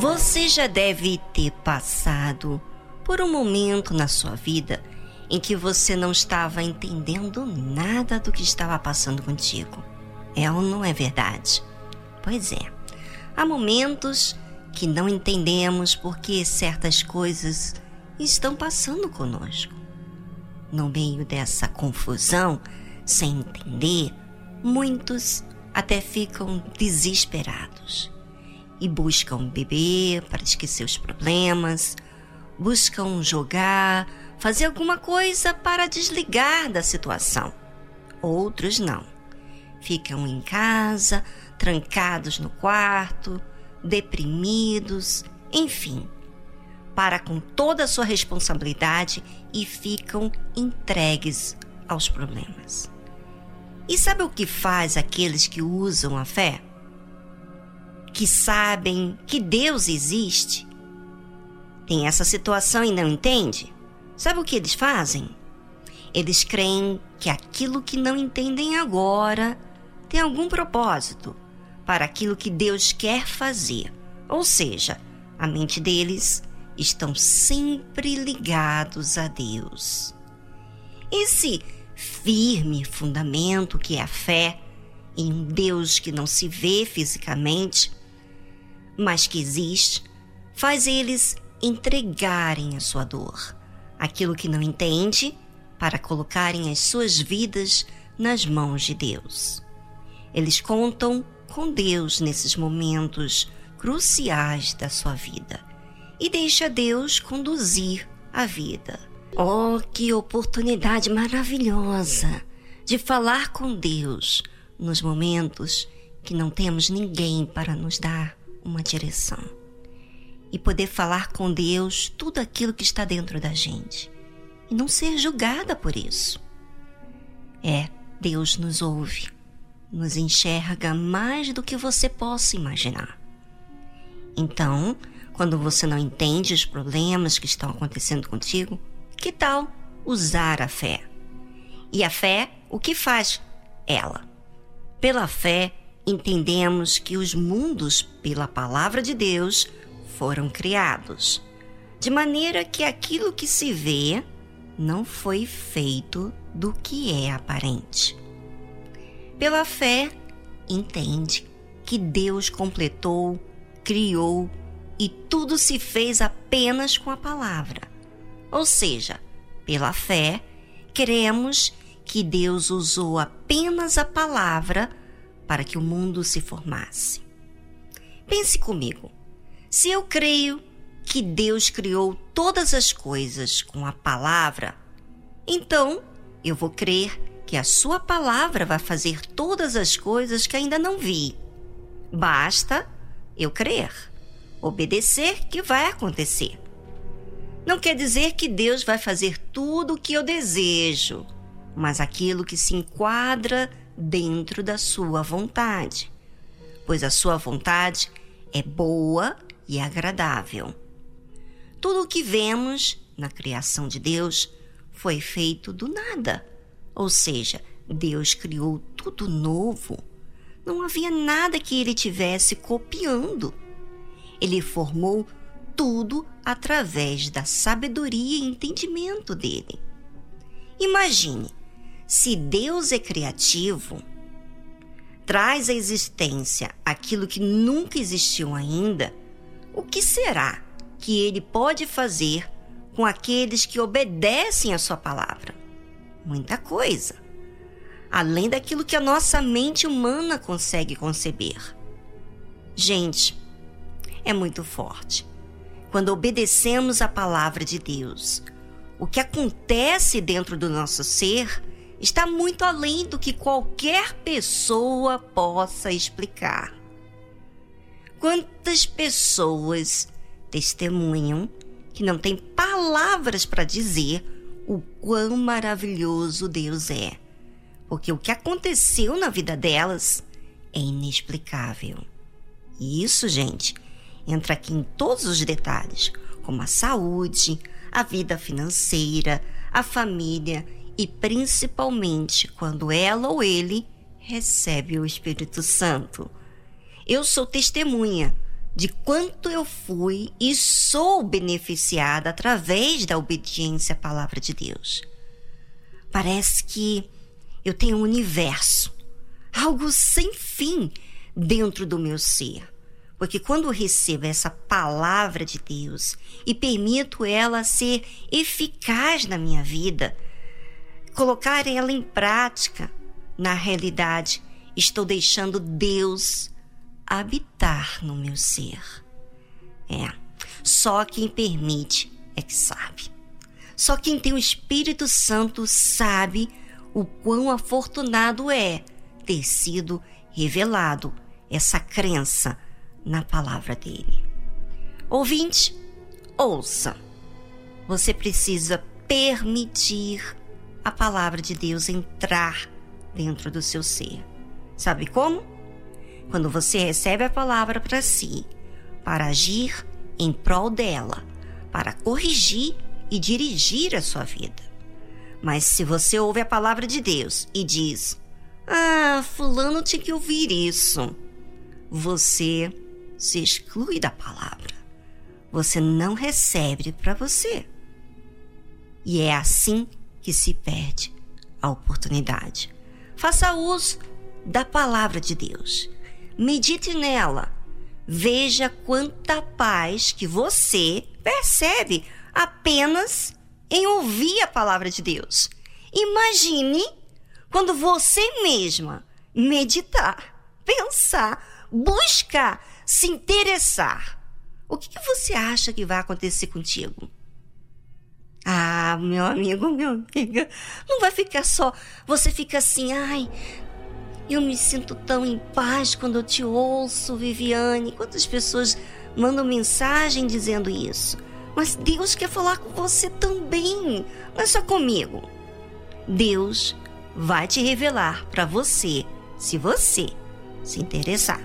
Você já deve ter passado por um momento na sua vida em que você não estava entendendo nada do que estava passando contigo. É ou não é verdade? Pois é. Há momentos que não entendemos porque certas coisas estão passando conosco. No meio dessa confusão, sem entender, muitos até ficam desesperados e buscam beber para esquecer os problemas, buscam jogar, fazer alguma coisa para desligar da situação. Outros não. Ficam em casa, trancados no quarto, deprimidos, enfim, para com toda a sua responsabilidade e ficam entregues aos problemas. E sabe o que faz aqueles que usam a fé? Que sabem que Deus existe? Tem essa situação e não entende? Sabe o que eles fazem? Eles creem que aquilo que não entendem agora tem algum propósito para aquilo que Deus quer fazer. Ou seja, a mente deles estão sempre ligados a Deus. Esse firme fundamento que é a fé em um Deus que não se vê fisicamente, mas que existe, faz eles entregarem a sua dor, aquilo que não entende, para colocarem as suas vidas nas mãos de Deus. Eles contam com Deus nesses momentos cruciais da sua vida e deixa Deus conduzir a vida. Oh, que oportunidade maravilhosa de falar com Deus nos momentos que não temos ninguém para nos dar uma direção. E poder falar com Deus tudo aquilo que está dentro da gente e não ser julgada por isso. É, Deus nos ouve, nos enxerga mais do que você possa imaginar. Então, quando você não entende os problemas que estão acontecendo contigo, que tal usar a fé? E a fé, o que faz ela? Pela fé, entendemos que os mundos, pela palavra de Deus, foram criados, de maneira que aquilo que se vê não foi feito do que é aparente. Pela fé, entende que Deus completou, criou e tudo se fez apenas com a palavra. Ou seja, pela fé, cremos que Deus usou apenas a palavra para que o mundo se formasse. Pense comigo. Se eu creio que Deus criou todas as coisas com a palavra, então eu vou crer que a Sua palavra vai fazer todas as coisas que ainda não vi. Basta eu crer, obedecer que vai acontecer. Não quer dizer que Deus vai fazer tudo o que eu desejo, mas aquilo que se enquadra dentro da sua vontade, pois a sua vontade é boa e agradável. Tudo o que vemos na criação de Deus foi feito do nada, ou seja, Deus criou tudo novo. Não havia nada que ele tivesse copiando. Ele formou tudo através da sabedoria e entendimento dele. Imagine, se Deus é criativo, traz à existência aquilo que nunca existiu ainda, o que será que ele pode fazer com aqueles que obedecem à sua palavra? Muita coisa. Além daquilo que a nossa mente humana consegue conceber. Gente, é muito forte quando obedecemos a palavra de Deus. O que acontece dentro do nosso ser está muito além do que qualquer pessoa possa explicar. Quantas pessoas testemunham que não têm palavras para dizer o quão maravilhoso Deus é, porque o que aconteceu na vida delas é inexplicável. E isso, gente, entra aqui em todos os detalhes, como a saúde, a vida financeira, a família e principalmente quando ela ou ele recebe o Espírito Santo. Eu sou testemunha de quanto eu fui e sou beneficiada através da obediência à palavra de Deus. Parece que eu tenho um universo, algo sem fim dentro do meu ser. Porque quando eu recebo essa palavra de Deus e permito ela ser eficaz na minha vida, colocar ela em prática, na realidade, estou deixando Deus habitar no meu ser. É, só quem permite é que sabe. Só quem tem o Espírito Santo sabe o quão afortunado é ter sido revelado essa crença na palavra dele. Ouvinte, ouça. Você precisa permitir a palavra de Deus entrar dentro do seu ser. Sabe como? Quando você recebe a palavra para si, para agir em prol dela, para corrigir e dirigir a sua vida. Mas se você ouve a palavra de Deus e diz: Ah, Fulano tinha que ouvir isso, você se exclui da palavra. Você não recebe para você. E é assim que se perde a oportunidade. Faça uso da palavra de Deus. Medite nela. Veja quanta paz que você percebe apenas em ouvir a palavra de Deus. Imagine quando você mesma meditar, pensar, buscar, se interessar. O que, que você acha que vai acontecer contigo? Ah, meu amigo, meu amiga, não vai ficar só. Você fica assim, ai, eu me sinto tão em paz quando eu te ouço, Viviane. Quantas pessoas mandam mensagem dizendo isso? Mas Deus quer falar com você também, não é só comigo. Deus vai te revelar para você se você se interessar.